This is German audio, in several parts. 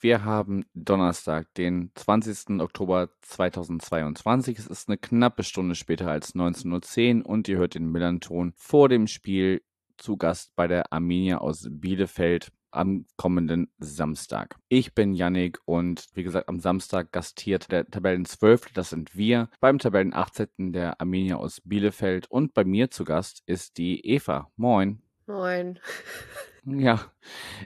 wir haben Donnerstag, den 20. Oktober 2022. Es ist eine knappe Stunde später als 19.10 Uhr und ihr hört den Millanton vor dem Spiel zu Gast bei der Arminia aus Bielefeld am kommenden Samstag. Ich bin Yannick und wie gesagt, am Samstag gastiert der Tabellen 12, das sind wir, beim Tabellen 18. der Arminia aus Bielefeld und bei mir zu Gast ist die Eva. Moin. Moin. Ja,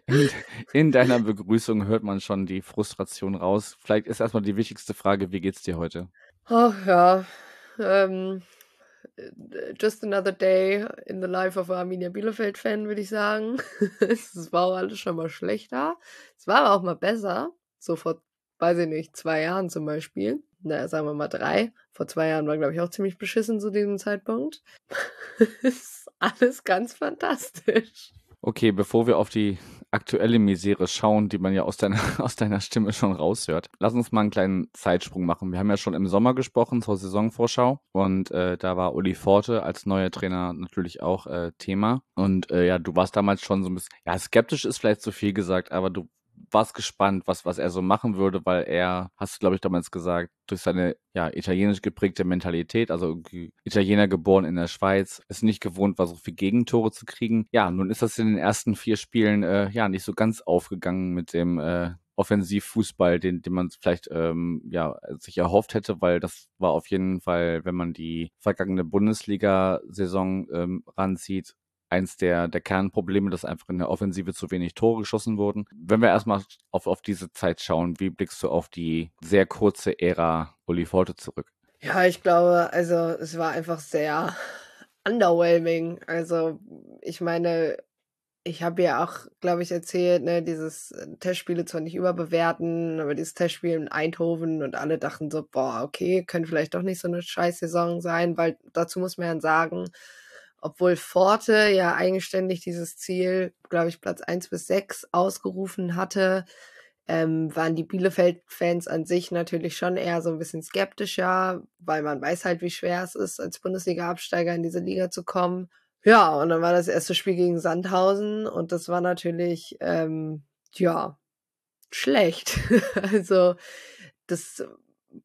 in, in, deiner Begrüßung hört man schon die Frustration raus. Vielleicht ist erstmal die wichtigste Frage, wie geht's dir heute? Ach ja, ähm, just another day in the life of a Arminia Bielefeld-Fan, würde ich sagen. es war auch alles schon mal schlechter. Es war aber auch mal besser. So vor, weiß ich nicht, zwei Jahren zum Beispiel. Naja, sagen wir mal drei. Vor zwei Jahren war, glaube ich, auch ziemlich beschissen zu diesem Zeitpunkt. alles ganz fantastisch. Okay, bevor wir auf die aktuelle Misere schauen, die man ja aus deiner, aus deiner Stimme schon raushört, lass uns mal einen kleinen Zeitsprung machen. Wir haben ja schon im Sommer gesprochen zur Saisonvorschau und äh, da war Uli Forte als neuer Trainer natürlich auch äh, Thema. Und äh, ja, du warst damals schon so ein bisschen, ja, skeptisch ist vielleicht zu viel gesagt, aber du warst gespannt, was, was er so machen würde, weil er, hast du, glaube ich, damals gesagt, durch seine ja, italienisch geprägte Mentalität, also Italiener geboren in der Schweiz, ist nicht gewohnt war, so viel Gegentore zu kriegen. Ja, nun ist das in den ersten vier Spielen äh, ja nicht so ganz aufgegangen mit dem äh, Offensivfußball, den, den man vielleicht ähm, ja, sich erhofft hätte, weil das war auf jeden Fall, wenn man die vergangene Bundesliga-Saison ähm, ranzieht, eins der, der Kernprobleme, dass einfach in der Offensive zu wenig Tore geschossen wurden. Wenn wir erstmal auf, auf diese Zeit schauen, wie blickst du auf die sehr kurze Ära Uli Forte zurück? Ja, ich glaube, also es war einfach sehr underwhelming. Also ich meine, ich habe ja auch, glaube ich, erzählt, ne, dieses Testspiele zwar nicht überbewerten, aber dieses Testspiel in Eindhoven und alle dachten so, boah, okay, könnte vielleicht doch nicht so eine scheiß Saison sein, weil dazu muss man ja sagen, obwohl Forte ja eigenständig dieses Ziel, glaube ich, Platz eins bis sechs ausgerufen hatte, ähm, waren die Bielefeld-Fans an sich natürlich schon eher so ein bisschen skeptischer, weil man weiß halt, wie schwer es ist, als Bundesliga-Absteiger in diese Liga zu kommen. Ja, und dann war das erste Spiel gegen Sandhausen und das war natürlich, ähm, ja, schlecht. also, das,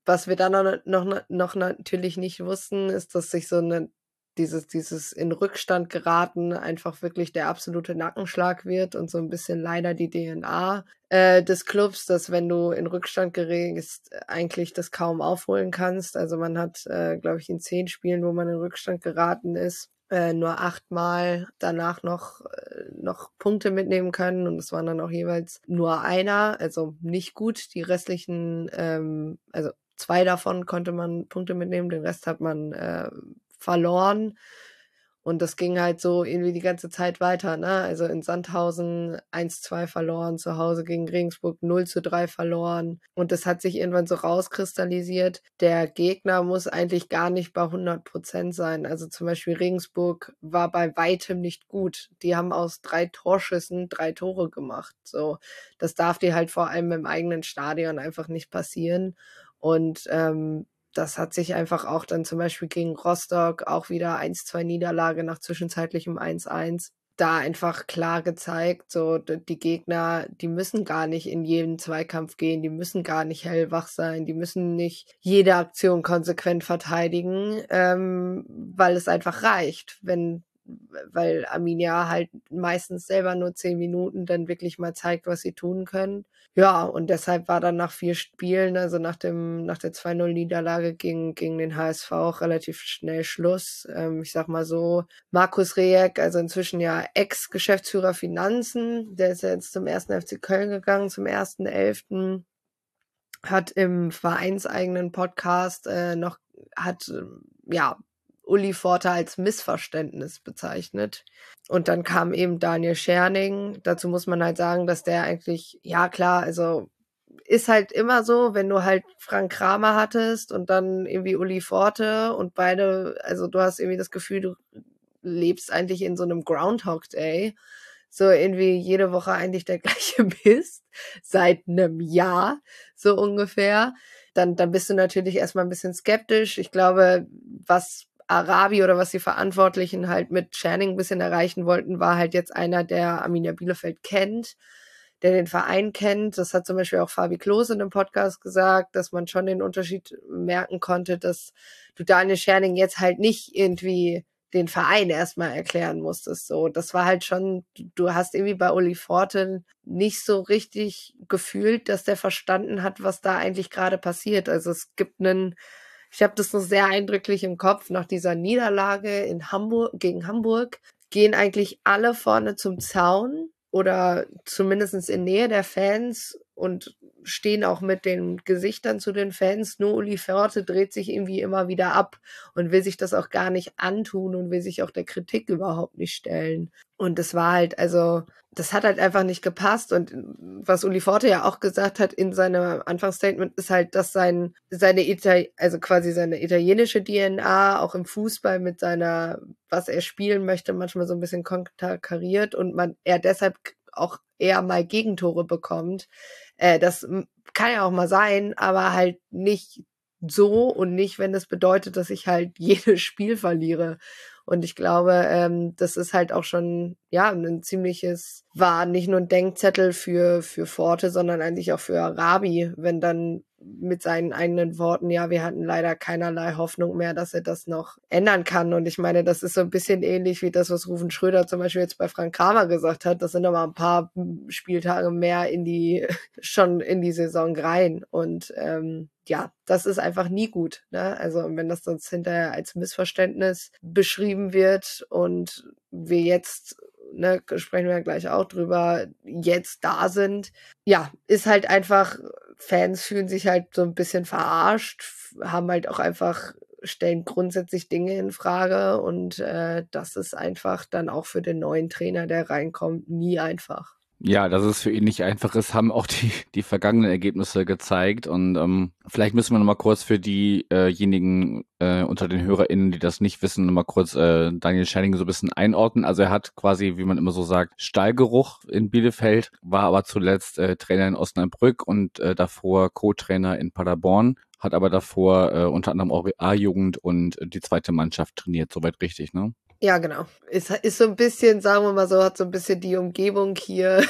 was wir dann noch, noch, noch natürlich nicht wussten, ist, dass sich so eine dieses, dieses in Rückstand geraten einfach wirklich der absolute Nackenschlag wird und so ein bisschen leider die DNA äh, des Clubs, dass wenn du in Rückstand gerätst, eigentlich das kaum aufholen kannst. Also man hat, äh, glaube ich, in zehn Spielen, wo man in Rückstand geraten ist, äh, nur achtmal danach noch, äh, noch Punkte mitnehmen können und es waren dann auch jeweils nur einer, also nicht gut. Die restlichen, ähm, also zwei davon konnte man Punkte mitnehmen, den Rest hat man äh, verloren. Und das ging halt so irgendwie die ganze Zeit weiter, ne? Also in Sandhausen 1-2 verloren, zu Hause gegen Regensburg 0 zu 3 verloren. Und das hat sich irgendwann so rauskristallisiert. Der Gegner muss eigentlich gar nicht bei 100 Prozent sein. Also zum Beispiel Regensburg war bei weitem nicht gut. Die haben aus drei Torschüssen drei Tore gemacht. So, das darf dir halt vor allem im eigenen Stadion einfach nicht passieren. Und ähm, das hat sich einfach auch dann zum Beispiel gegen Rostock auch wieder 1-2 Niederlage nach zwischenzeitlichem 1-1 da einfach klar gezeigt, so die Gegner, die müssen gar nicht in jeden Zweikampf gehen, die müssen gar nicht hellwach sein, die müssen nicht jede Aktion konsequent verteidigen, ähm, weil es einfach reicht, wenn weil Arminia halt meistens selber nur zehn Minuten dann wirklich mal zeigt, was sie tun können. Ja, und deshalb war dann nach vier Spielen, also nach dem, nach der 2-0-Niederlage gegen, gegen den HSV auch relativ schnell Schluss. Ähm, ich sag mal so, Markus Rejek, also inzwischen ja Ex-Geschäftsführer Finanzen, der ist ja jetzt zum ersten FC Köln gegangen, zum ersten Elften hat im vereinseigenen Podcast äh, noch hat ja Uli Forte als Missverständnis bezeichnet. Und dann kam eben Daniel Scherning. Dazu muss man halt sagen, dass der eigentlich, ja klar, also ist halt immer so, wenn du halt Frank Kramer hattest und dann irgendwie Uli Forte und beide, also du hast irgendwie das Gefühl, du lebst eigentlich in so einem Groundhog Day, so irgendwie jede Woche eigentlich der gleiche Mist seit einem Jahr, so ungefähr. Dann, dann bist du natürlich erstmal ein bisschen skeptisch. Ich glaube, was Arabi oder was die Verantwortlichen halt mit Channing ein bisschen erreichen wollten, war halt jetzt einer, der Arminia Bielefeld kennt, der den Verein kennt. Das hat zum Beispiel auch Fabi Klose in dem Podcast gesagt, dass man schon den Unterschied merken konnte, dass du Daniel Scherning jetzt halt nicht irgendwie den Verein erstmal erklären musstest. So, das war halt schon, du hast irgendwie bei Uli Forte nicht so richtig gefühlt, dass der verstanden hat, was da eigentlich gerade passiert. Also es gibt einen, ich habe das noch sehr eindrücklich im Kopf, nach dieser Niederlage in Hamburg gegen Hamburg gehen eigentlich alle vorne zum Zaun oder zumindest in Nähe der Fans und stehen auch mit den Gesichtern zu den Fans. Nur Uli Förte dreht sich irgendwie immer wieder ab und will sich das auch gar nicht antun und will sich auch der Kritik überhaupt nicht stellen. Und das war halt, also, das hat halt einfach nicht gepasst. Und was Uli Forte ja auch gesagt hat in seinem Anfangsstatement, ist halt, dass sein, seine Itali also quasi seine italienische DNA auch im Fußball mit seiner, was er spielen möchte, manchmal so ein bisschen konterkariert und man, er deshalb auch eher mal Gegentore bekommt. Äh, das kann ja auch mal sein, aber halt nicht so und nicht, wenn das bedeutet, dass ich halt jedes Spiel verliere. Und ich glaube, ähm, das ist halt auch schon, ja, ein ziemliches, war nicht nur ein Denkzettel für, für Forte, sondern eigentlich auch für Arabi, wenn dann mit seinen eigenen Worten, ja, wir hatten leider keinerlei Hoffnung mehr, dass er das noch ändern kann. Und ich meine, das ist so ein bisschen ähnlich wie das, was Rufen Schröder zum Beispiel jetzt bei Frank Kramer gesagt hat. Das sind mal ein paar Spieltage mehr in die, schon in die Saison rein. Und ähm, ja, das ist einfach nie gut. Ne? Also wenn das sonst hinterher als Missverständnis beschrieben wird und wir jetzt ne, sprechen wir gleich auch drüber, jetzt da sind. Ja, ist halt einfach, Fans fühlen sich halt so ein bisschen verarscht, haben halt auch einfach, stellen grundsätzlich Dinge in Frage und äh, das ist einfach dann auch für den neuen Trainer, der reinkommt, nie einfach. Ja, dass es für ihn nicht einfach ist, haben auch die, die vergangenen Ergebnisse gezeigt. Und ähm, vielleicht müssen wir nochmal kurz für diejenigen äh, unter den HörerInnen, die das nicht wissen, nochmal kurz äh, Daniel Schenning so ein bisschen einordnen. Also er hat quasi, wie man immer so sagt, Stallgeruch in Bielefeld, war aber zuletzt äh, Trainer in Osnabrück und äh, davor Co-Trainer in Paderborn hat aber davor äh, unter anderem auch A-Jugend und die zweite Mannschaft trainiert, soweit richtig, ne? Ja, genau. Ist, ist so ein bisschen, sagen wir mal so, hat so ein bisschen die Umgebung hier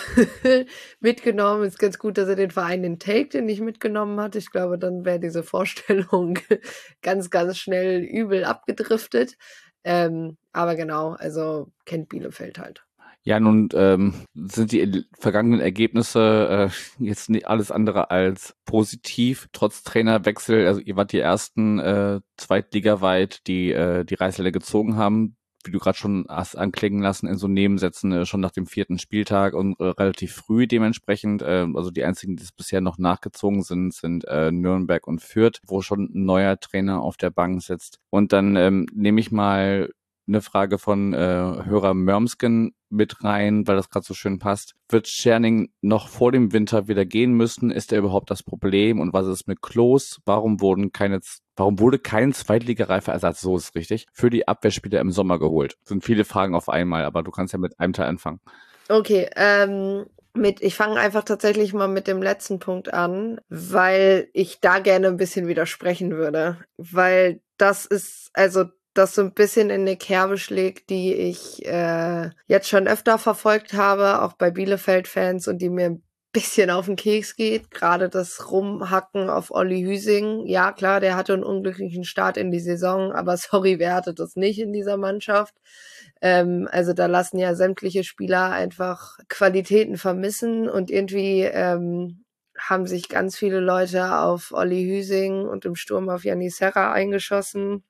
mitgenommen. Ist ganz gut, dass er den Verein Take, den nicht mitgenommen hat. Ich glaube, dann wäre diese Vorstellung ganz, ganz schnell übel abgedriftet. Ähm, aber genau, also kennt Bielefeld halt. Ja, nun ähm, sind die vergangenen Ergebnisse äh, jetzt nicht alles andere als positiv, trotz Trainerwechsel. Also ihr wart die ersten äh, zweitligaweit, die äh, die Reißleine gezogen haben wie du gerade schon hast anklingen lassen, in so Nebensätzen äh, schon nach dem vierten Spieltag und äh, relativ früh dementsprechend. Äh, also die einzigen, die es bisher noch nachgezogen sind, sind äh, Nürnberg und Fürth, wo schon ein neuer Trainer auf der Bank sitzt. Und dann ähm, nehme ich mal eine Frage von äh, Hörer Mörmsken mit rein, weil das gerade so schön passt. Wird Scherning noch vor dem Winter wieder gehen müssen? Ist er überhaupt das Problem? Und was ist mit Klos? Warum wurden keine, warum wurde kein zweitligareifer Ersatz, so ist richtig, für die Abwehrspieler im Sommer geholt? Das sind viele Fragen auf einmal, aber du kannst ja mit einem Teil anfangen. Okay, ähm, mit, ich fange einfach tatsächlich mal mit dem letzten Punkt an, weil ich da gerne ein bisschen widersprechen würde. Weil das ist, also das so ein bisschen in eine Kerbe schlägt, die ich äh, jetzt schon öfter verfolgt habe, auch bei Bielefeld-Fans und die mir ein bisschen auf den Keks geht. Gerade das Rumhacken auf Olli Hüsing. Ja, klar, der hatte einen unglücklichen Start in die Saison, aber sorry, wer hatte das nicht in dieser Mannschaft? Ähm, also da lassen ja sämtliche Spieler einfach Qualitäten vermissen und irgendwie ähm, haben sich ganz viele Leute auf Olli Hüsing und im Sturm auf Janis Serra eingeschossen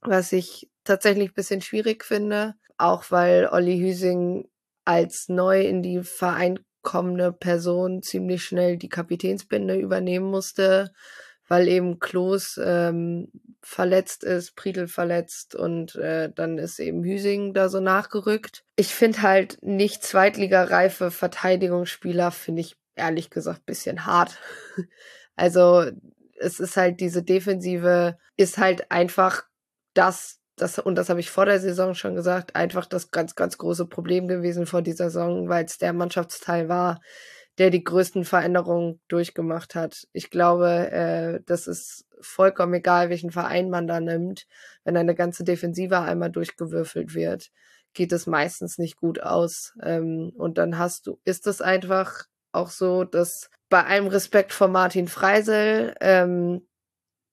was ich tatsächlich ein bisschen schwierig finde, auch weil Olli Hüsing als neu in die Verein kommende Person ziemlich schnell die Kapitänsbinde übernehmen musste, weil eben Klos ähm, verletzt ist, Priedel verletzt und äh, dann ist eben Hüsing da so nachgerückt. Ich finde halt nicht Zweitligareife Verteidigungsspieler, finde ich ehrlich gesagt bisschen hart. also es ist halt diese Defensive ist halt einfach das das, und das habe ich vor der Saison schon gesagt, einfach das ganz, ganz große Problem gewesen vor dieser Saison, weil es der Mannschaftsteil war, der die größten Veränderungen durchgemacht hat. Ich glaube, äh, das ist vollkommen egal, welchen Verein man da nimmt. Wenn eine ganze Defensive einmal durchgewürfelt wird, geht es meistens nicht gut aus. Ähm, und dann hast du, ist es einfach auch so, dass bei allem Respekt vor Martin Freisel, ähm,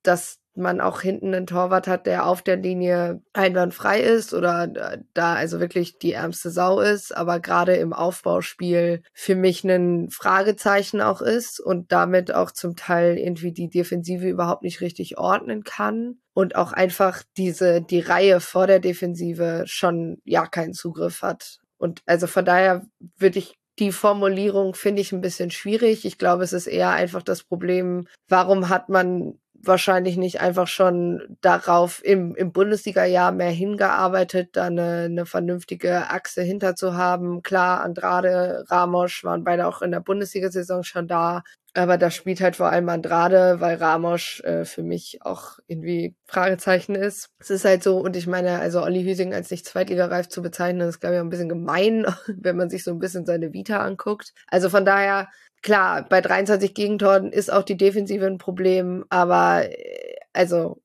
dass man auch hinten einen Torwart hat, der auf der Linie einwandfrei ist oder da also wirklich die ärmste Sau ist, aber gerade im Aufbauspiel für mich ein Fragezeichen auch ist und damit auch zum Teil irgendwie die Defensive überhaupt nicht richtig ordnen kann und auch einfach diese, die Reihe vor der Defensive schon ja keinen Zugriff hat. Und also von daher würde ich die Formulierung finde ich ein bisschen schwierig. Ich glaube, es ist eher einfach das Problem, warum hat man wahrscheinlich nicht einfach schon darauf im, im Bundesliga-Jahr mehr hingearbeitet, da eine, eine vernünftige Achse hinter zu haben. Klar, Andrade, Ramos waren beide auch in der Bundesliga-Saison schon da. Aber da spielt halt vor allem Andrade, weil Ramos äh, für mich auch irgendwie Fragezeichen ist. Es ist halt so, und ich meine, also Olli Hüsing als nicht zweitligareif zu bezeichnen, ist, glaube ich, ein bisschen gemein, wenn man sich so ein bisschen seine Vita anguckt. Also von daher, klar, bei 23 Gegentoren ist auch die Defensive ein Problem, aber äh, also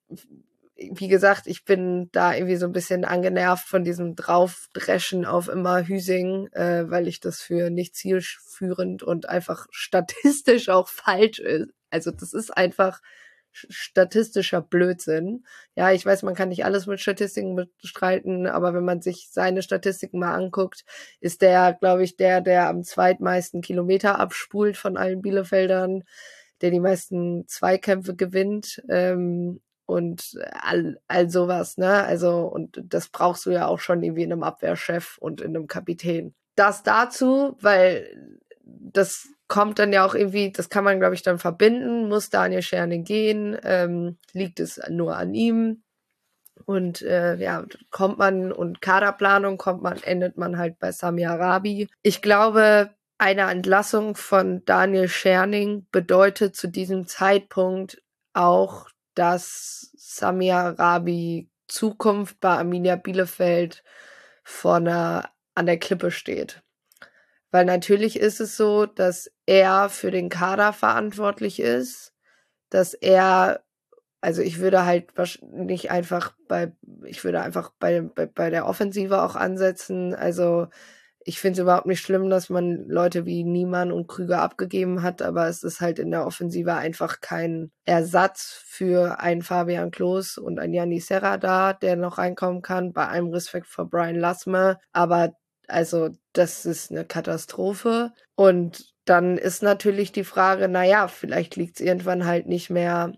wie gesagt, ich bin da irgendwie so ein bisschen angenervt von diesem Draufdreschen auf immer Hüsing, äh, weil ich das für nicht zielführend und einfach statistisch auch falsch ist. Also das ist einfach statistischer Blödsinn. Ja, ich weiß, man kann nicht alles mit Statistiken bestreiten, aber wenn man sich seine Statistiken mal anguckt, ist der, glaube ich, der, der am zweitmeisten Kilometer abspult von allen Bielefeldern, der die meisten Zweikämpfe gewinnt. Ähm, und all, all sowas, ne? Also, und das brauchst du ja auch schon irgendwie in einem Abwehrchef und in einem Kapitän. Das dazu, weil das kommt dann ja auch irgendwie, das kann man, glaube ich, dann verbinden, muss Daniel Scherning gehen, ähm, liegt es nur an ihm. Und äh, ja, kommt man und Kaderplanung kommt man, endet man halt bei Sami Arabi. Ich glaube, eine Entlassung von Daniel Scherning bedeutet zu diesem Zeitpunkt auch, dass Sami Arabi Zukunft bei Arminia Bielefeld vorne an der Klippe steht. Weil natürlich ist es so, dass er für den Kader verantwortlich ist, dass er, also ich würde halt nicht einfach bei, ich würde einfach bei, bei, bei der Offensive auch ansetzen. Also ich finde es überhaupt nicht schlimm, dass man Leute wie Niemann und Krüger abgegeben hat, aber es ist halt in der Offensive einfach kein Ersatz für einen Fabian Klos und einen Yanni Serra da, der noch reinkommen kann, bei allem Respekt vor Brian Lassmer. Aber also das ist eine Katastrophe. Und dann ist natürlich die Frage, naja, vielleicht liegt es irgendwann halt nicht mehr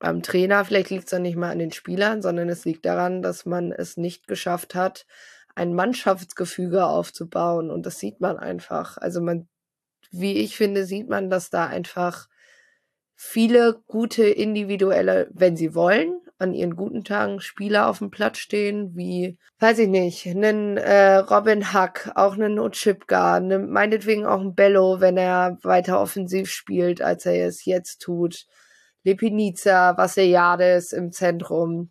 am Trainer, vielleicht liegt es dann nicht mehr an den Spielern, sondern es liegt daran, dass man es nicht geschafft hat, ein Mannschaftsgefüge aufzubauen. Und das sieht man einfach. Also man, wie ich finde, sieht man, dass da einfach viele gute individuelle, wenn sie wollen, an ihren guten Tagen Spieler auf dem Platz stehen, wie, weiß ich nicht, einen äh, Robin Huck, auch einen Ochipka, ne, meinetwegen auch ein Bello, wenn er weiter offensiv spielt, als er es jetzt tut. Lepinica, Vassiliades im Zentrum.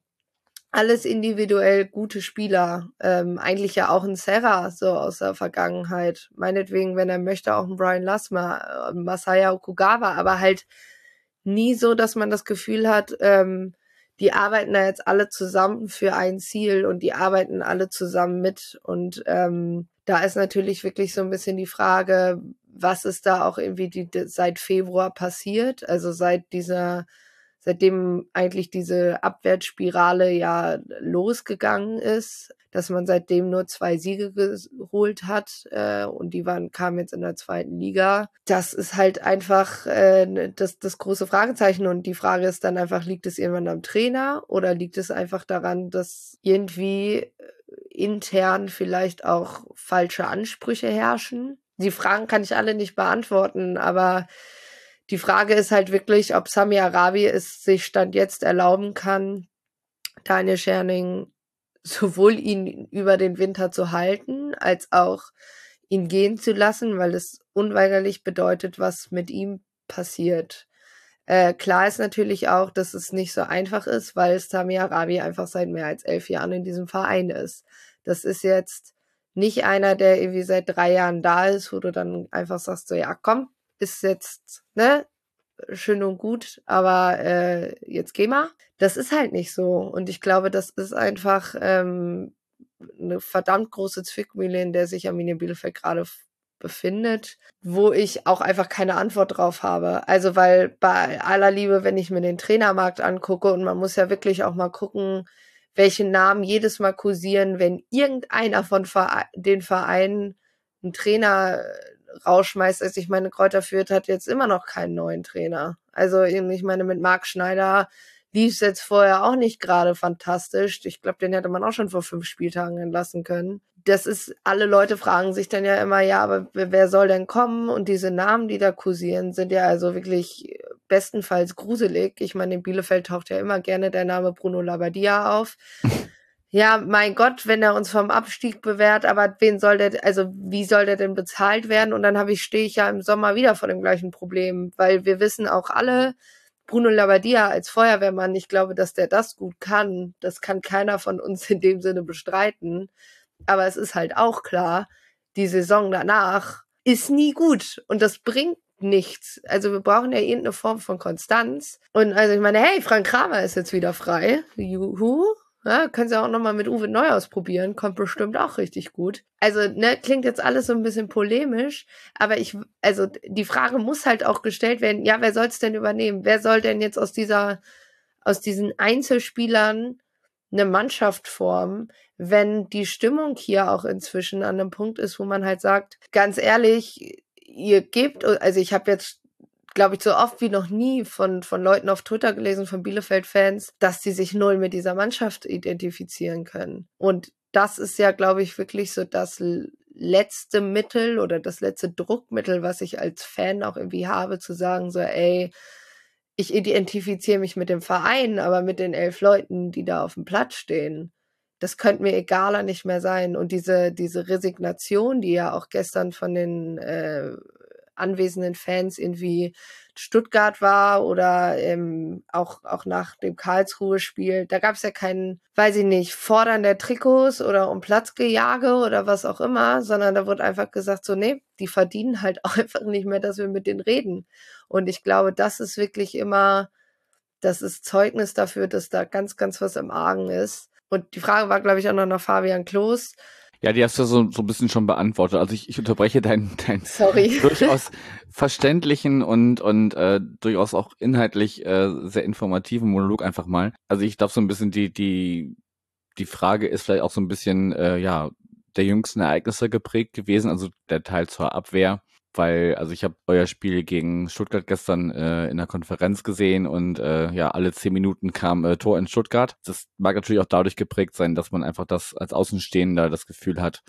Alles individuell gute Spieler. Ähm, eigentlich ja auch ein Serra, so aus der Vergangenheit. Meinetwegen, wenn er möchte, auch ein Brian Lassmer, äh, Masaya Okugawa, aber halt nie so, dass man das Gefühl hat, ähm, die arbeiten da jetzt alle zusammen für ein Ziel und die arbeiten alle zusammen mit. Und ähm, da ist natürlich wirklich so ein bisschen die Frage, was ist da auch irgendwie die, seit Februar passiert? Also seit dieser seitdem eigentlich diese Abwärtsspirale ja losgegangen ist, dass man seitdem nur zwei Siege geholt hat äh, und die waren kamen jetzt in der zweiten Liga. Das ist halt einfach äh, das, das große Fragezeichen und die Frage ist dann einfach, liegt es irgendwann am Trainer oder liegt es einfach daran, dass irgendwie äh, intern vielleicht auch falsche Ansprüche herrschen? Die Fragen kann ich alle nicht beantworten, aber die Frage ist halt wirklich, ob Sami Arabi es sich Stand jetzt erlauben kann, Daniel Scherning sowohl ihn über den Winter zu halten, als auch ihn gehen zu lassen, weil es unweigerlich bedeutet, was mit ihm passiert. Äh, klar ist natürlich auch, dass es nicht so einfach ist, weil Sami Arabi einfach seit mehr als elf Jahren in diesem Verein ist. Das ist jetzt nicht einer, der irgendwie seit drei Jahren da ist, wo du dann einfach sagst, so ja, komm, ist jetzt, ne, schön und gut, aber äh, jetzt geh mal. Das ist halt nicht so. Und ich glaube, das ist einfach ähm, eine verdammt große Zwickmühle, in der sich Arminia Bielefeld gerade befindet, wo ich auch einfach keine Antwort drauf habe. Also weil bei aller Liebe, wenn ich mir den Trainermarkt angucke und man muss ja wirklich auch mal gucken, welche Namen jedes Mal kursieren, wenn irgendeiner von Vere den Vereinen einen Trainer rausschmeißt. Also ich meine, Kräuter Fürth hat jetzt immer noch keinen neuen Trainer. Also ich meine, mit Marc Schneider lief es jetzt vorher auch nicht gerade fantastisch. Ich glaube, den hätte man auch schon vor fünf Spieltagen entlassen können. Das ist, alle Leute fragen sich dann ja immer, ja, aber wer soll denn kommen? Und diese Namen, die da kursieren, sind ja also wirklich bestenfalls gruselig. Ich meine, in Bielefeld taucht ja immer gerne der Name Bruno Labbadia auf. ja, mein Gott, wenn er uns vom Abstieg bewährt, aber wen soll der, also wie soll der denn bezahlt werden? Und dann habe ich, stehe ich ja im Sommer wieder vor dem gleichen Problem, weil wir wissen auch alle, Bruno Labbadia als Feuerwehrmann, ich glaube, dass der das gut kann. Das kann keiner von uns in dem Sinne bestreiten. Aber es ist halt auch klar, die Saison danach ist nie gut und das bringt nichts. Also wir brauchen ja irgendeine Form von Konstanz. Und also ich meine, hey, Frank Kramer ist jetzt wieder frei. Juhu. Ja, können Sie auch nochmal mit Uwe neu ausprobieren, kommt bestimmt auch richtig gut. Also, ne, klingt jetzt alles so ein bisschen polemisch, aber ich, also die Frage muss halt auch gestellt werden, ja, wer soll es denn übernehmen? Wer soll denn jetzt aus dieser, aus diesen Einzelspielern eine Mannschaft formen, wenn die Stimmung hier auch inzwischen an einem Punkt ist, wo man halt sagt, ganz ehrlich, ihr gebt, also ich habe jetzt glaube ich, so oft wie noch nie von, von Leuten auf Twitter gelesen, von Bielefeld-Fans, dass sie sich null mit dieser Mannschaft identifizieren können. Und das ist ja, glaube ich, wirklich so das letzte Mittel oder das letzte Druckmittel, was ich als Fan auch irgendwie habe, zu sagen, so, ey, ich identifiziere mich mit dem Verein, aber mit den elf Leuten, die da auf dem Platz stehen. Das könnte mir egaler nicht mehr sein. Und diese, diese Resignation, die ja auch gestern von den äh, anwesenden Fans irgendwie Stuttgart war oder ähm, auch, auch nach dem Karlsruhe-Spiel. Da gab es ja keinen, weiß ich nicht, Fordern der Trikots oder um Platzgejage oder was auch immer, sondern da wurde einfach gesagt, so, nee, die verdienen halt auch einfach nicht mehr, dass wir mit denen reden. Und ich glaube, das ist wirklich immer, das ist Zeugnis dafür, dass da ganz, ganz was im Argen ist. Und die Frage war, glaube ich, auch noch nach Fabian Klos. Ja, die hast du so, so ein bisschen schon beantwortet. Also ich, ich unterbreche deinen dein durchaus verständlichen und, und äh, durchaus auch inhaltlich äh, sehr informativen Monolog einfach mal. Also ich glaube so ein bisschen die, die, die Frage ist vielleicht auch so ein bisschen, äh, ja, der jüngsten Ereignisse geprägt gewesen, also der Teil zur Abwehr weil, also ich habe euer Spiel gegen Stuttgart gestern äh, in der Konferenz gesehen und äh, ja, alle zehn Minuten kam äh, Tor in Stuttgart. Das mag natürlich auch dadurch geprägt sein, dass man einfach das als Außenstehender das Gefühl hat,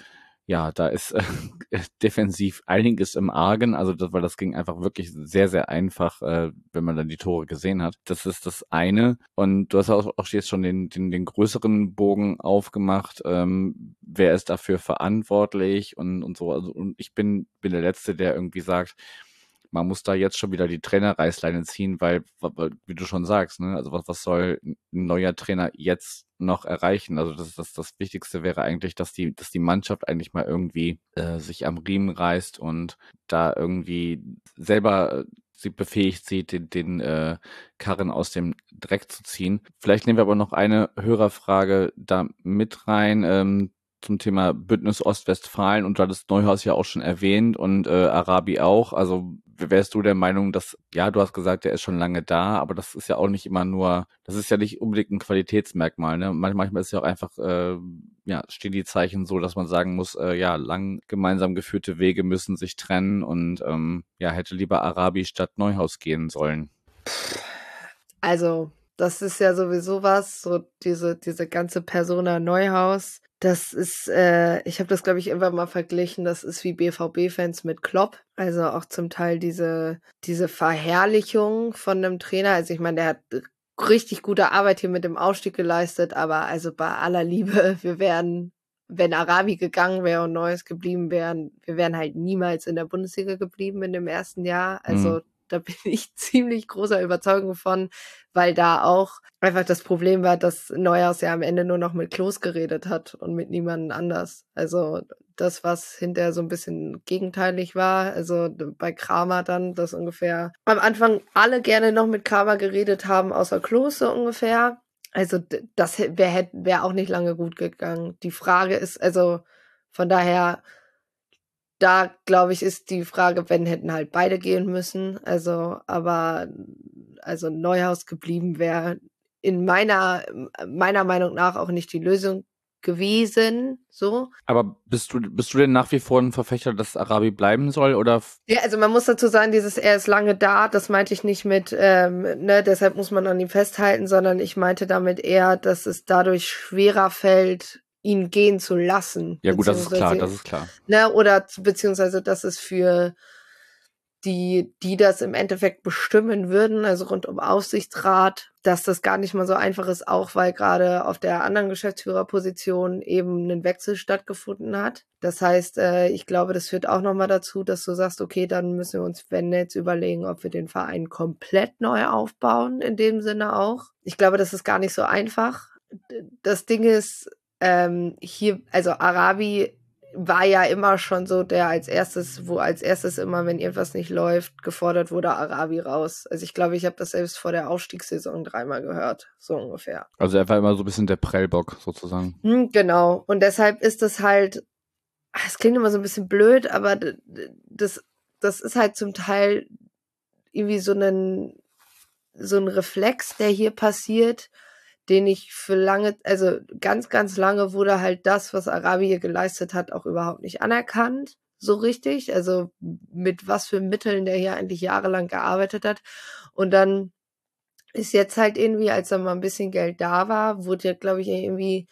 ja, da ist äh, defensiv einiges im Argen, also das, weil das ging einfach wirklich sehr, sehr einfach, äh, wenn man dann die Tore gesehen hat. Das ist das eine. Und du hast auch, auch jetzt schon den, den, den größeren Bogen aufgemacht. Ähm, wer ist dafür verantwortlich und, und so. Also, und ich bin, bin der Letzte, der irgendwie sagt, man muss da jetzt schon wieder die Trainerreißleine ziehen, weil, wie du schon sagst, ne, also was, was soll ein neuer Trainer jetzt noch erreichen? Also das, das, das Wichtigste wäre eigentlich, dass die, dass die Mannschaft eigentlich mal irgendwie äh, sich am Riemen reißt und da irgendwie selber sie befähigt sieht, den, den äh, Karren aus dem Dreck zu ziehen. Vielleicht nehmen wir aber noch eine Hörerfrage da mit rein. Ähm, zum Thema Bündnis Ostwestfalen und du hattest Neuhaus ja auch schon erwähnt und äh, Arabi auch. Also wärst du der Meinung, dass, ja, du hast gesagt, der ist schon lange da, aber das ist ja auch nicht immer nur, das ist ja nicht unbedingt ein Qualitätsmerkmal. Ne? Manchmal ist ja auch einfach, äh, ja, stehen die Zeichen so, dass man sagen muss, äh, ja, lang gemeinsam geführte Wege müssen sich trennen und ähm, ja, hätte lieber Arabi statt Neuhaus gehen sollen. Also, das ist ja sowieso was, so diese, diese ganze Persona Neuhaus das ist, äh, ich habe das, glaube ich, irgendwann mal verglichen, das ist wie BVB-Fans mit Klopp. Also auch zum Teil diese, diese Verherrlichung von einem Trainer. Also ich meine, der hat richtig gute Arbeit hier mit dem Ausstieg geleistet, aber also bei aller Liebe, wir wären, wenn Arabi gegangen wäre und Neues geblieben wären, wir wären halt niemals in der Bundesliga geblieben in dem ersten Jahr. Also mhm. da bin ich ziemlich großer Überzeugung von, weil da auch einfach das Problem war, dass Neuhaus ja am Ende nur noch mit Klos geredet hat und mit niemandem anders. Also das, was hinterher so ein bisschen gegenteilig war, also bei Kramer dann, dass ungefähr am Anfang alle gerne noch mit Kramer geredet haben, außer Klos so ungefähr. Also das wäre wär auch nicht lange gut gegangen. Die Frage ist, also von daher, da glaube ich, ist die Frage, wenn hätten halt beide gehen müssen. Also, aber also Neuhaus geblieben wäre in meiner meiner Meinung nach auch nicht die Lösung gewesen, so. Aber bist du, bist du denn nach wie vor ein Verfechter, dass Arabi bleiben soll, oder? Ja, also man muss dazu sagen, dieses, er ist lange da, das meinte ich nicht mit, ähm, ne, deshalb muss man an ihm festhalten, sondern ich meinte damit eher, dass es dadurch schwerer fällt, ihn gehen zu lassen. Ja gut, das ist klar, das ist klar. Ne, oder beziehungsweise, dass es für die, die das im Endeffekt bestimmen würden, also rund um Aufsichtsrat, dass das gar nicht mal so einfach ist, auch weil gerade auf der anderen Geschäftsführerposition eben ein Wechsel stattgefunden hat. Das heißt, äh, ich glaube, das führt auch nochmal dazu, dass du sagst, okay, dann müssen wir uns, wenn jetzt überlegen, ob wir den Verein komplett neu aufbauen, in dem Sinne auch. Ich glaube, das ist gar nicht so einfach. Das Ding ist, ähm, hier, also Arabi war ja immer schon so, der als erstes, wo als erstes immer, wenn irgendwas nicht läuft, gefordert wurde, Arabi raus. Also ich glaube, ich habe das selbst vor der Aufstiegssaison dreimal gehört, so ungefähr. Also er war immer so ein bisschen der Prellbock sozusagen. Hm, genau. Und deshalb ist das halt, es klingt immer so ein bisschen blöd, aber das, das ist halt zum Teil irgendwie so ein, so ein Reflex, der hier passiert, den ich für lange, also ganz, ganz lange wurde halt das, was Arabien geleistet hat, auch überhaupt nicht anerkannt. So richtig. Also mit was für Mitteln der hier eigentlich jahrelang gearbeitet hat. Und dann ist jetzt halt irgendwie, als da mal ein bisschen Geld da war, wurde ja, glaube ich, irgendwie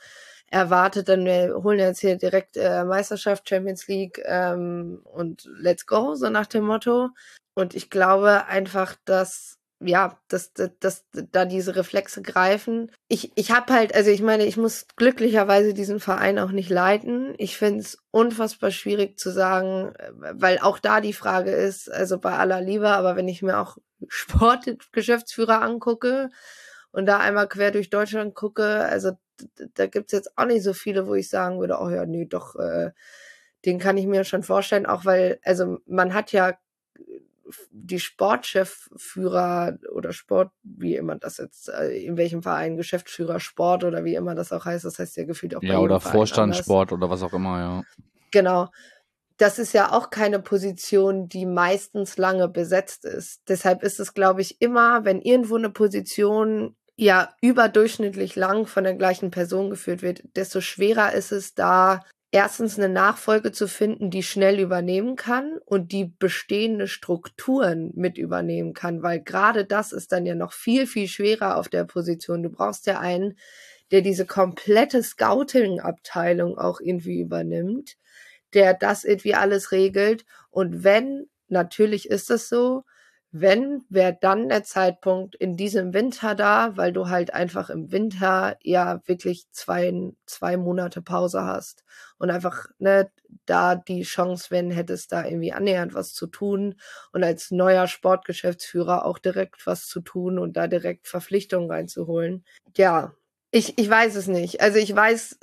erwartet, dann wir holen jetzt hier direkt äh, Meisterschaft, Champions League ähm, und let's go, so nach dem Motto. Und ich glaube einfach, dass ja, dass, dass, dass da diese Reflexe greifen. Ich, ich habe halt, also ich meine, ich muss glücklicherweise diesen Verein auch nicht leiten. Ich finde es unfassbar schwierig zu sagen, weil auch da die Frage ist, also bei aller Liebe, aber wenn ich mir auch Sportgeschäftsführer angucke und da einmal quer durch Deutschland gucke, also da gibt's jetzt auch nicht so viele, wo ich sagen würde, oh ja, nee, doch, äh, den kann ich mir schon vorstellen, auch weil, also man hat ja die Sportchefführer oder Sport, wie immer das jetzt, äh, in welchem Verein, Geschäftsführer Sport oder wie immer das auch heißt, das heißt ja gefühlt auch Ja, oder Vorstand Sport oder was auch immer, ja. Genau. Das ist ja auch keine Position, die meistens lange besetzt ist. Deshalb ist es, glaube ich, immer, wenn irgendwo eine Position ja überdurchschnittlich lang von der gleichen Person geführt wird, desto schwerer ist es da erstens eine Nachfolge zu finden, die schnell übernehmen kann und die bestehende Strukturen mit übernehmen kann, weil gerade das ist dann ja noch viel, viel schwerer auf der Position. Du brauchst ja einen, der diese komplette Scouting-Abteilung auch irgendwie übernimmt, der das irgendwie alles regelt. Und wenn, natürlich ist es so, wenn, wäre dann der Zeitpunkt in diesem Winter da, weil du halt einfach im Winter ja wirklich zwei, zwei Monate Pause hast und einfach, ne, da die Chance, wenn hättest da irgendwie annähernd was zu tun und als neuer Sportgeschäftsführer auch direkt was zu tun und da direkt Verpflichtungen reinzuholen. Ja, ich, ich weiß es nicht. Also ich weiß,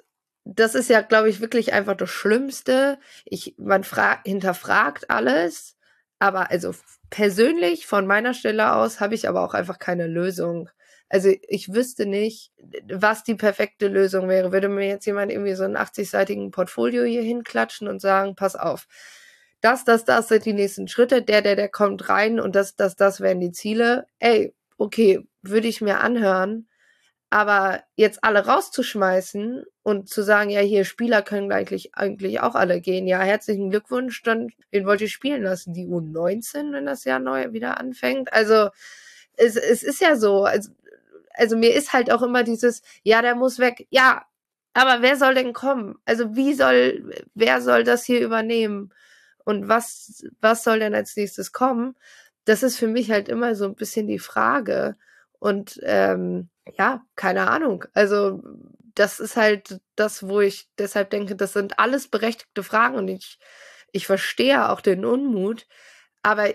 das ist ja, glaube ich, wirklich einfach das Schlimmste. Ich, man fragt, hinterfragt alles aber also persönlich von meiner Stelle aus habe ich aber auch einfach keine Lösung. Also ich wüsste nicht, was die perfekte Lösung wäre. Würde mir jetzt jemand irgendwie so einen 80-seitigen Portfolio hier hinklatschen und sagen, pass auf, das, das, das sind die nächsten Schritte, der, der, der kommt rein und das, das, das wären die Ziele. Ey, okay, würde ich mir anhören. Aber jetzt alle rauszuschmeißen und zu sagen, ja, hier Spieler können eigentlich, eigentlich auch alle gehen. Ja, herzlichen Glückwunsch, dann, wen wollt ihr spielen lassen? Die U19, wenn das Jahr neu wieder anfängt? Also, es, es ist ja so. Also, also mir ist halt auch immer dieses, ja, der muss weg. Ja, aber wer soll denn kommen? Also wie soll, wer soll das hier übernehmen? Und was, was soll denn als nächstes kommen? Das ist für mich halt immer so ein bisschen die Frage. Und ähm, ja, keine Ahnung. Also das ist halt das, wo ich deshalb denke, das sind alles berechtigte Fragen und ich, ich verstehe auch den Unmut. Aber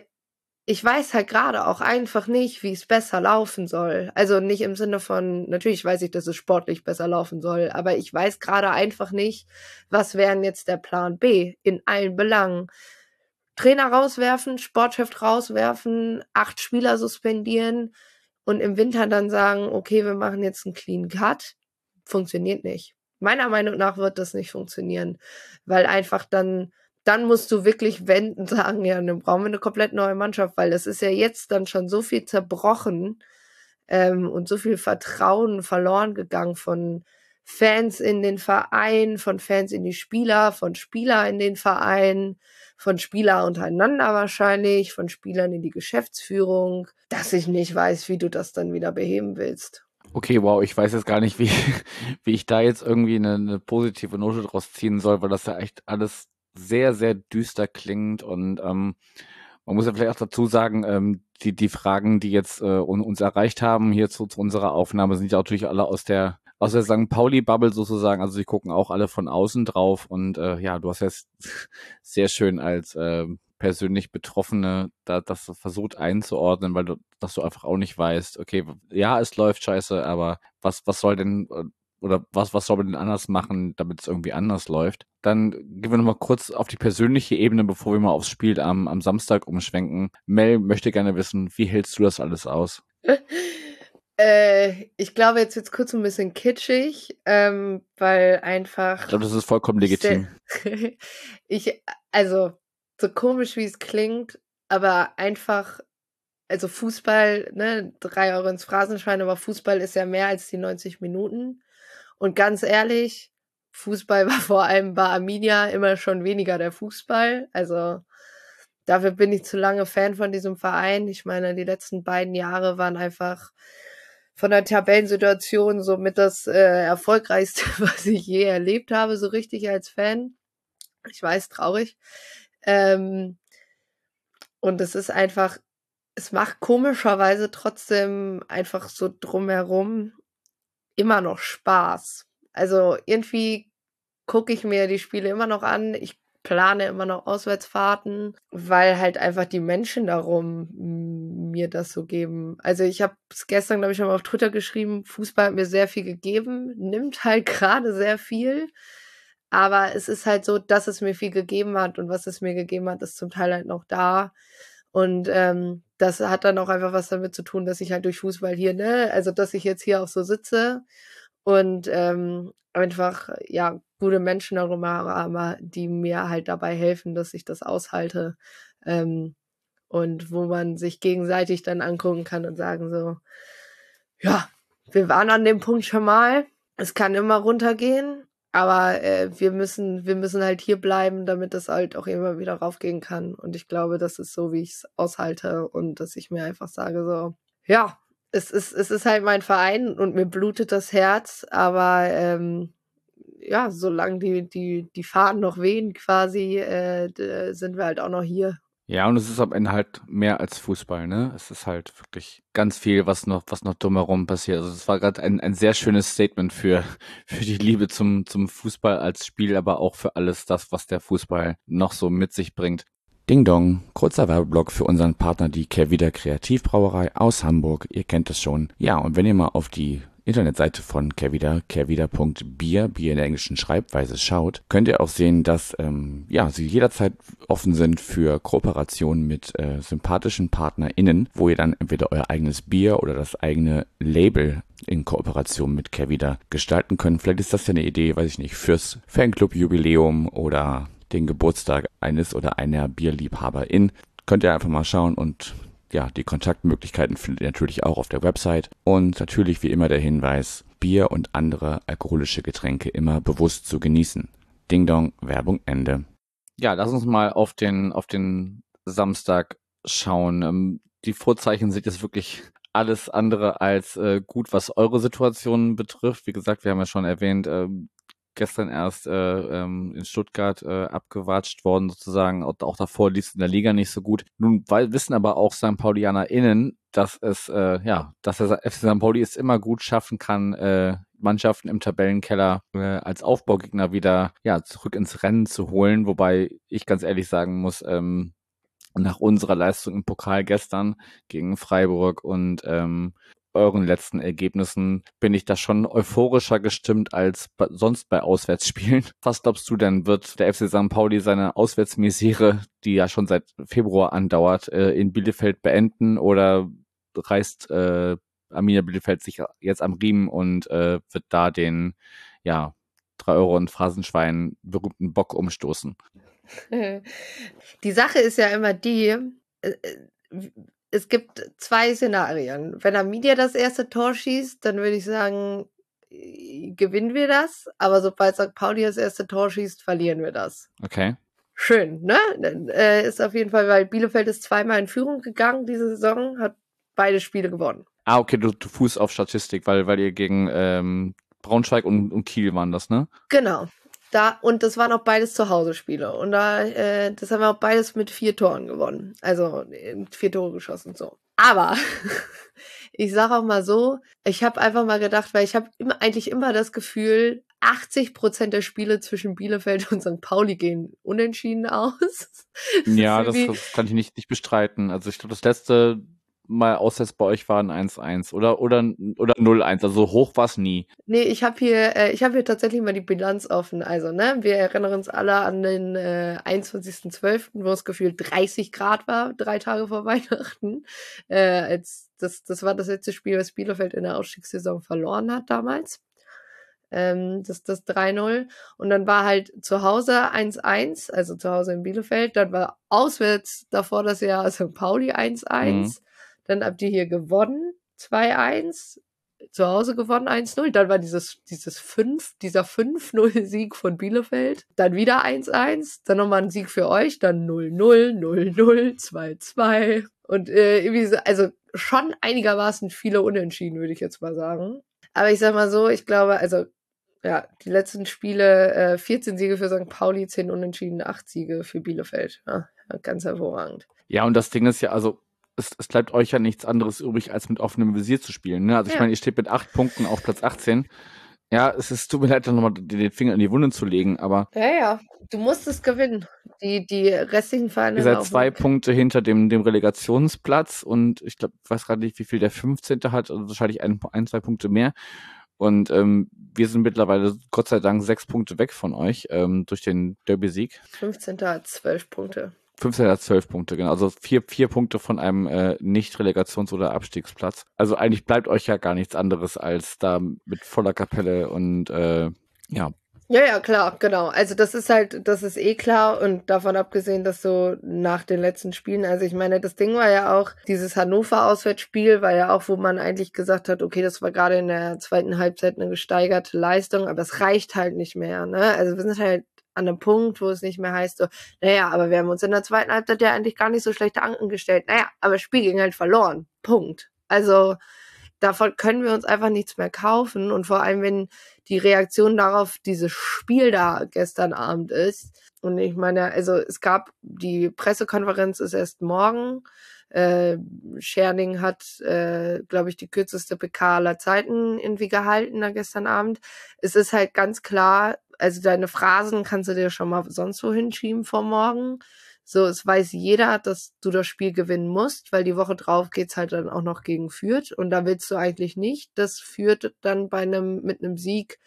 ich weiß halt gerade auch einfach nicht, wie es besser laufen soll. Also nicht im Sinne von, natürlich weiß ich, dass es sportlich besser laufen soll, aber ich weiß gerade einfach nicht, was wären jetzt der Plan B in allen Belangen. Trainer rauswerfen, Sportchef rauswerfen, acht Spieler suspendieren und im Winter dann sagen, okay, wir machen jetzt einen Clean Cut. Funktioniert nicht. Meiner Meinung nach wird das nicht funktionieren, weil einfach dann dann musst du wirklich wenden, sagen, ja, dann brauchen wir eine komplett neue Mannschaft, weil das ist ja jetzt dann schon so viel zerbrochen ähm, und so viel Vertrauen verloren gegangen von Fans in den Verein, von Fans in die Spieler, von Spieler in den Verein, von Spieler untereinander wahrscheinlich, von Spielern in die Geschäftsführung, dass ich nicht weiß, wie du das dann wieder beheben willst. Okay, wow, ich weiß jetzt gar nicht, wie, wie ich da jetzt irgendwie eine, eine positive Note draus ziehen soll, weil das ja echt alles sehr, sehr düster klingt und ähm, man muss ja vielleicht auch dazu sagen, ähm, die, die Fragen, die jetzt äh, uns erreicht haben hier zu, zu unserer Aufnahme, sind ja natürlich alle aus der aus der St. Pauli-Bubble sozusagen. Also die gucken auch alle von außen drauf und äh, ja, du hast jetzt sehr schön als äh, persönlich Betroffene da, das versucht einzuordnen, weil du, dass du einfach auch nicht weißt, okay, ja, es läuft scheiße, aber was, was soll denn äh, oder was, was soll man denn anders machen, damit es irgendwie anders läuft. Dann gehen wir nochmal kurz auf die persönliche Ebene, bevor wir mal aufs Spiel am, am Samstag umschwenken. Mel möchte gerne wissen, wie hältst du das alles aus? äh, ich glaube, jetzt wird es kurz ein bisschen kitschig, ähm, weil einfach. Ich glaube, das ist vollkommen legitim. ich, also, so komisch wie es klingt, aber einfach also Fußball, ne, drei Euro ins Phrasenschwein, aber Fußball ist ja mehr als die 90 Minuten. Und ganz ehrlich, Fußball war vor allem bei Arminia immer schon weniger der Fußball. Also dafür bin ich zu lange Fan von diesem Verein. Ich meine, die letzten beiden Jahre waren einfach von der Tabellensituation somit das äh, erfolgreichste, was ich je erlebt habe, so richtig als Fan. Ich weiß, traurig. Ähm, und es ist einfach, es macht komischerweise trotzdem einfach so drumherum immer noch Spaß. Also irgendwie gucke ich mir die Spiele immer noch an. Ich plane immer noch Auswärtsfahrten, weil halt einfach die Menschen darum mir das so geben. Also ich habe es gestern, glaube ich, schon mal auf Twitter geschrieben, Fußball hat mir sehr viel gegeben, nimmt halt gerade sehr viel. Aber es ist halt so, dass es mir viel gegeben hat und was es mir gegeben hat, ist zum Teil halt noch da. Und ähm, das hat dann auch einfach was damit zu tun, dass ich halt durch Fußball hier, ne, also dass ich jetzt hier auch so sitze und ähm, einfach, ja, gute Menschen darum habe, die mir halt dabei helfen, dass ich das aushalte. Ähm, und wo man sich gegenseitig dann angucken kann und sagen so, ja, wir waren an dem Punkt schon mal, es kann immer runtergehen, aber äh, wir müssen, wir müssen halt hier bleiben, damit das halt auch immer wieder raufgehen kann. Und ich glaube, das ist so, wie ich es aushalte und dass ich mir einfach sage, so, ja, es ist, es ist halt mein Verein und mir blutet das Herz, aber ähm, ja, solange die, die, die Fahnen noch wehen quasi, äh, sind wir halt auch noch hier ja, und es ist am Ende halt mehr als Fußball, ne? Es ist halt wirklich ganz viel, was noch, was noch drumherum passiert. Also es war gerade ein, ein sehr schönes Statement für, für die Liebe zum, zum Fußball als Spiel, aber auch für alles das, was der Fußball noch so mit sich bringt. Ding Dong, kurzer Werbeblock für unseren Partner, die Kehrwieder Kreativbrauerei aus Hamburg. Ihr kennt es schon. Ja, und wenn ihr mal auf die Internetseite von Kehrwieder, kehrwieder.bier, Bier in der englischen Schreibweise schaut, könnt ihr auch sehen, dass ähm, ja, sie jederzeit offen sind für Kooperationen mit äh, sympathischen PartnerInnen, wo ihr dann entweder euer eigenes Bier oder das eigene Label in Kooperation mit Kehrwieder gestalten könnt. Vielleicht ist das ja eine Idee, weiß ich nicht, fürs Fanclub-Jubiläum oder den Geburtstag eines oder einer Bierliebhaberin. Könnt ihr einfach mal schauen und ja, die Kontaktmöglichkeiten findet ihr natürlich auch auf der Website. Und natürlich wie immer der Hinweis, Bier und andere alkoholische Getränke immer bewusst zu genießen. Ding Dong, Werbung Ende. Ja, lass uns mal auf den, auf den Samstag schauen. Ähm, die Vorzeichen sind jetzt wirklich alles andere als äh, gut, was eure Situation betrifft. Wie gesagt, wir haben ja schon erwähnt, äh, gestern erst äh, ähm, in Stuttgart äh, abgewatscht worden sozusagen. Auch, auch davor lief es in der Liga nicht so gut. Nun weil, wissen aber auch St. PaulianerInnen, dass es, äh, ja, dass der FC St. Pauli es immer gut schaffen kann, äh, Mannschaften im Tabellenkeller äh, als Aufbaugegner wieder ja zurück ins Rennen zu holen. Wobei ich ganz ehrlich sagen muss, ähm, nach unserer Leistung im Pokal gestern gegen Freiburg und ähm, euren letzten Ergebnissen bin ich da schon euphorischer gestimmt als sonst bei Auswärtsspielen. Was glaubst du denn, wird der FC St. Pauli seine Auswärtsmisere, die ja schon seit Februar andauert, äh, in Bielefeld beenden oder reißt äh, Arminia Bielefeld sich jetzt am Riemen und äh, wird da den, ja, drei Euro und Phrasenschwein berühmten Bock umstoßen? Die Sache ist ja immer die, äh, äh, es gibt zwei Szenarien. Wenn Arminia das erste Tor schießt, dann würde ich sagen, äh, gewinnen wir das. Aber sobald St. Pauli das erste Tor schießt, verlieren wir das. Okay. Schön, ne? Äh, ist auf jeden Fall, weil Bielefeld ist zweimal in Führung gegangen diese Saison, hat beide Spiele gewonnen. Ah, okay, du, du fußt auf Statistik, weil, weil ihr gegen ähm, Braunschweig und, und Kiel waren das, ne? Genau. Da, und das waren auch beides Zuhause-Spiele. Und da, äh, das haben wir auch beides mit vier Toren gewonnen. Also vier Tore geschossen, so. Aber ich sage auch mal so, ich habe einfach mal gedacht, weil ich habe immer, eigentlich immer das Gefühl, 80 Prozent der Spiele zwischen Bielefeld und St. Pauli gehen unentschieden aus. Das ja, das, das, kann ich nicht, nicht bestreiten. Also ich glaube, das letzte mal auswärts bei euch war ein 1-1 oder, oder, oder 0-1. Also hoch war es nie. Nee, ich habe hier, äh, ich habe hier tatsächlich mal die Bilanz offen. Also, ne, wir erinnern uns alle an den äh, 21.12., wo es gefühlt 30 Grad war, drei Tage vor Weihnachten. Äh, als das, das war das letzte Spiel, was Bielefeld in der Ausstiegssaison verloren hat damals. Ähm, das das 3-0. Und dann war halt zu Hause 1-1, also zu Hause in Bielefeld. Dann war auswärts davor das Jahr St. Pauli 1-1. Mhm. Dann habt ihr hier gewonnen, 2-1. Zu Hause gewonnen, 1-0. Dann war dieses, dieses 5, dieser 5-0-Sieg von Bielefeld. Dann wieder 1-1. Dann nochmal ein Sieg für euch. Dann 0-0, 0-0, 2-2. Und äh, irgendwie so, also schon einigermaßen viele Unentschieden, würde ich jetzt mal sagen. Aber ich sag mal so, ich glaube, also ja, die letzten Spiele, äh, 14 Siege für St. Pauli, 10 Unentschieden, 8 Siege für Bielefeld. Ja, ganz hervorragend. Ja, und das Ding ist ja, also es, es bleibt euch ja nichts anderes übrig, als mit offenem Visier zu spielen. Ne? Also ja. ich meine, ihr steht mit acht Punkten auf Platz 18. Ja, es ist, tut mir leid, dann nochmal den Finger in die Wunde zu legen, aber. Ja, ja, du musst es gewinnen. Die, die restlichen Vereine. Ihr seid zwei mit. Punkte hinter dem, dem Relegationsplatz und ich glaube, ich weiß gerade nicht, wie viel der 15. hat, also wahrscheinlich ein, ein zwei Punkte mehr. Und ähm, wir sind mittlerweile Gott sei Dank sechs Punkte weg von euch ähm, durch den Derby-Sieg. 15. hat zwölf Punkte. 15 hat 12 Punkte, genau. Also vier, vier Punkte von einem äh, Nicht-Relegations- oder Abstiegsplatz. Also eigentlich bleibt euch ja gar nichts anderes als da mit voller Kapelle und äh, ja. Ja, ja, klar, genau. Also das ist halt, das ist eh klar und davon abgesehen, dass so nach den letzten Spielen, also ich meine, das Ding war ja auch, dieses Hannover-Auswärtsspiel war ja auch, wo man eigentlich gesagt hat, okay, das war gerade in der zweiten Halbzeit eine gesteigerte Leistung, aber es reicht halt nicht mehr, ne? Also wir sind halt an einem Punkt, wo es nicht mehr heißt, so, naja, aber wir haben uns in der zweiten Halbzeit ja eigentlich gar nicht so schlechte Anken gestellt. Naja, aber das Spiel ging halt verloren. Punkt. Also davon können wir uns einfach nichts mehr kaufen. Und vor allem, wenn die Reaktion darauf dieses Spiel da gestern Abend ist. Und ich meine, also es gab, die Pressekonferenz ist erst morgen. Äh, Scherning hat, äh, glaube ich, die kürzeste PK aller Zeiten irgendwie gehalten da gestern Abend. Es ist halt ganz klar, also deine Phrasen kannst du dir schon mal sonst wo hinschieben vor morgen. So, es weiß jeder, dass du das Spiel gewinnen musst, weil die Woche drauf geht's halt dann auch noch gegen Fürth und da willst du eigentlich nicht, dass Fürth dann bei einem, mit einem Sieg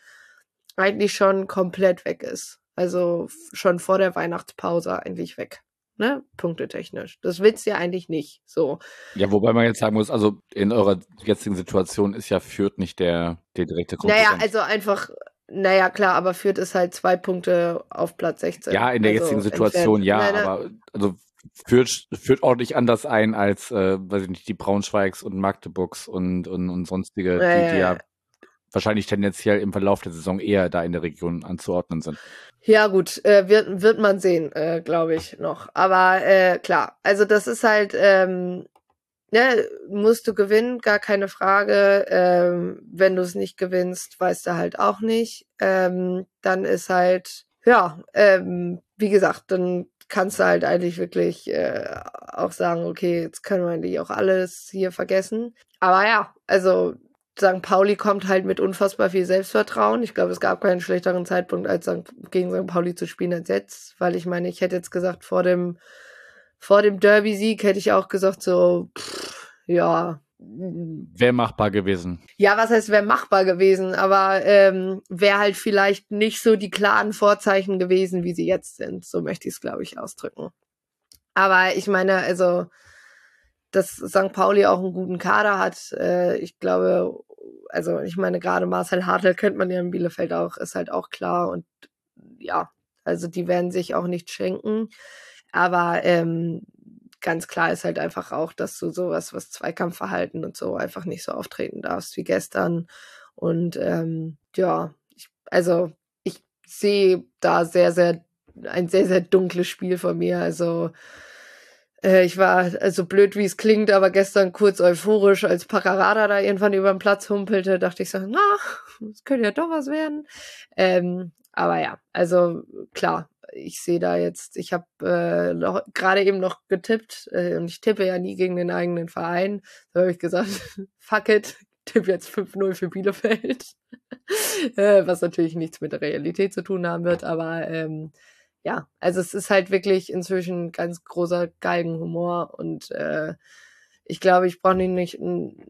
eigentlich schon komplett weg ist. Also schon vor der Weihnachtspause eigentlich weg. Ne? Punktetechnisch. Das willst du ja eigentlich nicht. So. Ja, wobei man jetzt sagen muss, also in eurer jetzigen Situation ist ja Fürth nicht der, der direkte Konkurrent. Naja, also einfach naja, klar, aber führt es halt zwei Punkte auf Platz 16. Ja, in der also jetzigen Situation, ja, nein, nein. aber also führt, führt ordentlich anders ein als, äh, weiß ich nicht, die Braunschweigs und Magdeburgs und, und, und sonstige, ja, die, die ja, ja wahrscheinlich tendenziell im Verlauf der Saison eher da in der Region anzuordnen sind. Ja, gut, äh, wird, wird man sehen, äh, glaube ich noch. Aber äh, klar, also das ist halt, ähm, ne, musst du gewinnen, gar keine Frage. Ähm, wenn du es nicht gewinnst, weißt du halt auch nicht. Ähm, dann ist halt, ja, ähm, wie gesagt, dann kannst du halt eigentlich wirklich äh, auch sagen, okay, jetzt können wir eigentlich auch alles hier vergessen. Aber ja, also St. Pauli kommt halt mit unfassbar viel Selbstvertrauen. Ich glaube, es gab keinen schlechteren Zeitpunkt, als gegen St. Pauli zu spielen als jetzt, weil ich meine, ich hätte jetzt gesagt, vor dem vor dem Derby-Sieg hätte ich auch gesagt, so, pff, ja. Wäre machbar gewesen. Ja, was heißt, wäre machbar gewesen, aber ähm, wäre halt vielleicht nicht so die klaren Vorzeichen gewesen, wie sie jetzt sind. So möchte ich es, glaube ich, ausdrücken. Aber ich meine, also, dass St. Pauli auch einen guten Kader hat, äh, ich glaube, also ich meine, gerade Marcel Hartl kennt man ja in Bielefeld auch, ist halt auch klar und ja, also die werden sich auch nicht schenken. Aber ähm, ganz klar ist halt einfach auch, dass du sowas, was Zweikampfverhalten und so einfach nicht so auftreten darfst wie gestern. Und ähm, ja, ich, also ich sehe da sehr, sehr, ein sehr, sehr dunkles Spiel von mir. Also ich war, also blöd wie es klingt, aber gestern kurz euphorisch, als Paccarada da irgendwann über den Platz humpelte, dachte ich so, na, es könnte ja doch was werden. Ähm, aber ja, also klar, ich sehe da jetzt, ich habe äh, gerade eben noch getippt äh, und ich tippe ja nie gegen den eigenen Verein. Da habe ich gesagt, fuck it, tippe jetzt 5-0 für Bielefeld. äh, was natürlich nichts mit der Realität zu tun haben wird, aber ähm, ja, also es ist halt wirklich inzwischen ganz großer Galgenhumor und äh, ich glaube, ich brauche ihn nicht,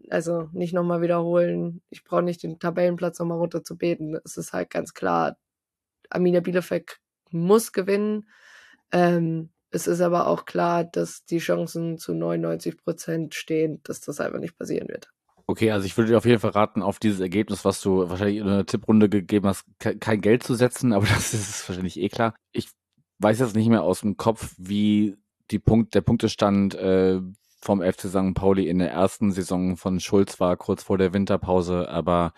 also nicht nochmal wiederholen. Ich brauche nicht den Tabellenplatz nochmal runter zu beten. Es ist halt ganz klar, Arminia Bielefeld muss gewinnen. Ähm, es ist aber auch klar, dass die Chancen zu 99 Prozent stehen, dass das einfach nicht passieren wird. Okay, also ich würde dir auf jeden Fall raten, auf dieses Ergebnis, was du wahrscheinlich in einer Tipprunde gegeben hast, kein Geld zu setzen, aber das ist wahrscheinlich eh klar. Ich weiß jetzt nicht mehr aus dem Kopf, wie die Punkt, der Punktestand äh, vom FC St. Pauli in der ersten Saison von Schulz war, kurz vor der Winterpause, aber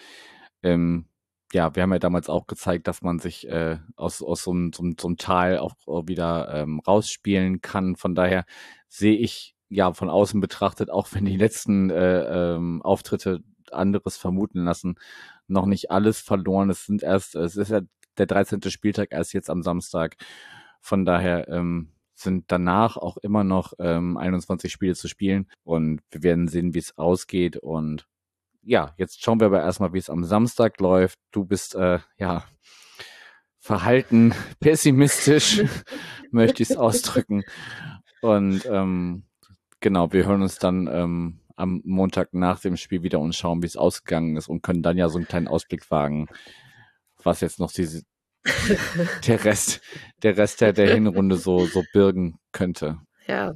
ähm, ja, wir haben ja damals auch gezeigt, dass man sich äh, aus, aus so, einem, so, so einem Tal auch wieder ähm, rausspielen kann. Von daher sehe ich ja von außen betrachtet, auch wenn die letzten äh, ähm, Auftritte anderes vermuten lassen, noch nicht alles verloren. Es sind erst, es ist ja der 13. Spieltag erst jetzt am Samstag. Von daher ähm, sind danach auch immer noch ähm, 21 Spiele zu spielen und wir werden sehen, wie es ausgeht und ja, jetzt schauen wir aber erstmal, wie es am Samstag läuft. Du bist äh, ja verhalten, pessimistisch, möchte ich es ausdrücken. Und ähm, genau, wir hören uns dann ähm, am Montag nach dem Spiel wieder und schauen, wie es ausgegangen ist und können dann ja so einen kleinen Ausblick wagen, was jetzt noch diese der Rest, der Rest der, der Hinrunde so, so birgen könnte. Ja,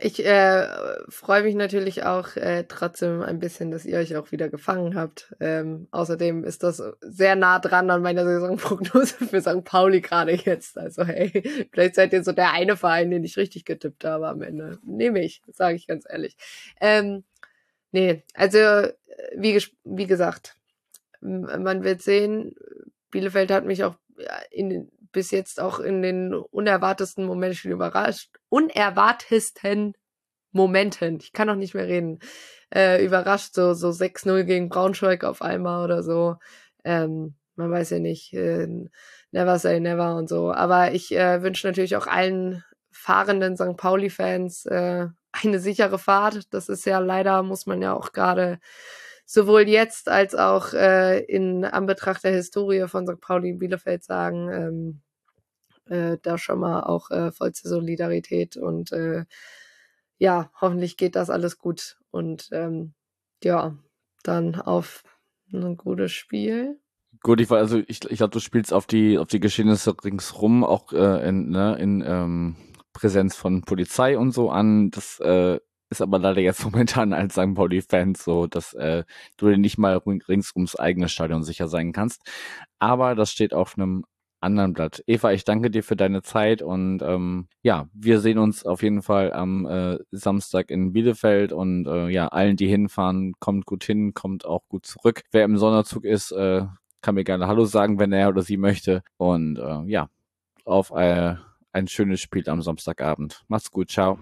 ich äh, freue mich natürlich auch äh, trotzdem ein bisschen, dass ihr euch auch wieder gefangen habt. Ähm, außerdem ist das sehr nah dran an meiner Saisonprognose für St. Pauli gerade jetzt. Also hey, vielleicht seid ihr so der eine Verein, den ich richtig getippt habe am Ende. Nehme ich, sage ich ganz ehrlich. Ähm, nee, also wie, wie gesagt, man wird sehen. Bielefeld hat mich auch in, bis jetzt auch in den unerwartesten Momenten überrascht. Unerwartesten Momenten. Ich kann noch nicht mehr reden. Äh, überrascht, so, so 6-0 gegen Braunschweig auf einmal oder so. Ähm, man weiß ja nicht, äh, never say never und so. Aber ich äh, wünsche natürlich auch allen fahrenden St. Pauli-Fans äh, eine sichere Fahrt. Das ist ja leider, muss man ja auch gerade sowohl jetzt als auch äh, in Anbetracht der Historie von St. Pauli in Bielefeld sagen, ähm, äh, da schon mal auch äh, vollste Solidarität und äh, ja, hoffentlich geht das alles gut und ähm, ja, dann auf ein gutes Spiel. Gut, ich war also ich, ich glaube, du spielst auf die auf die Geschehnisse ringsrum auch äh, in, ne, in ähm, Präsenz von Polizei und so an. Das äh, ist aber leider jetzt momentan als St. Pauli-Fan so, dass äh, du dir nicht mal rings ums eigene Stadion sicher sein kannst. Aber das steht auf einem anderen Blatt. Eva, ich danke dir für deine Zeit und ähm, ja, wir sehen uns auf jeden Fall am äh, Samstag in Bielefeld und äh, ja, allen, die hinfahren, kommt gut hin, kommt auch gut zurück. Wer im Sonderzug ist, äh, kann mir gerne Hallo sagen, wenn er oder sie möchte. Und äh, ja, auf äh, ein schönes Spiel am Samstagabend. Macht's gut, ciao.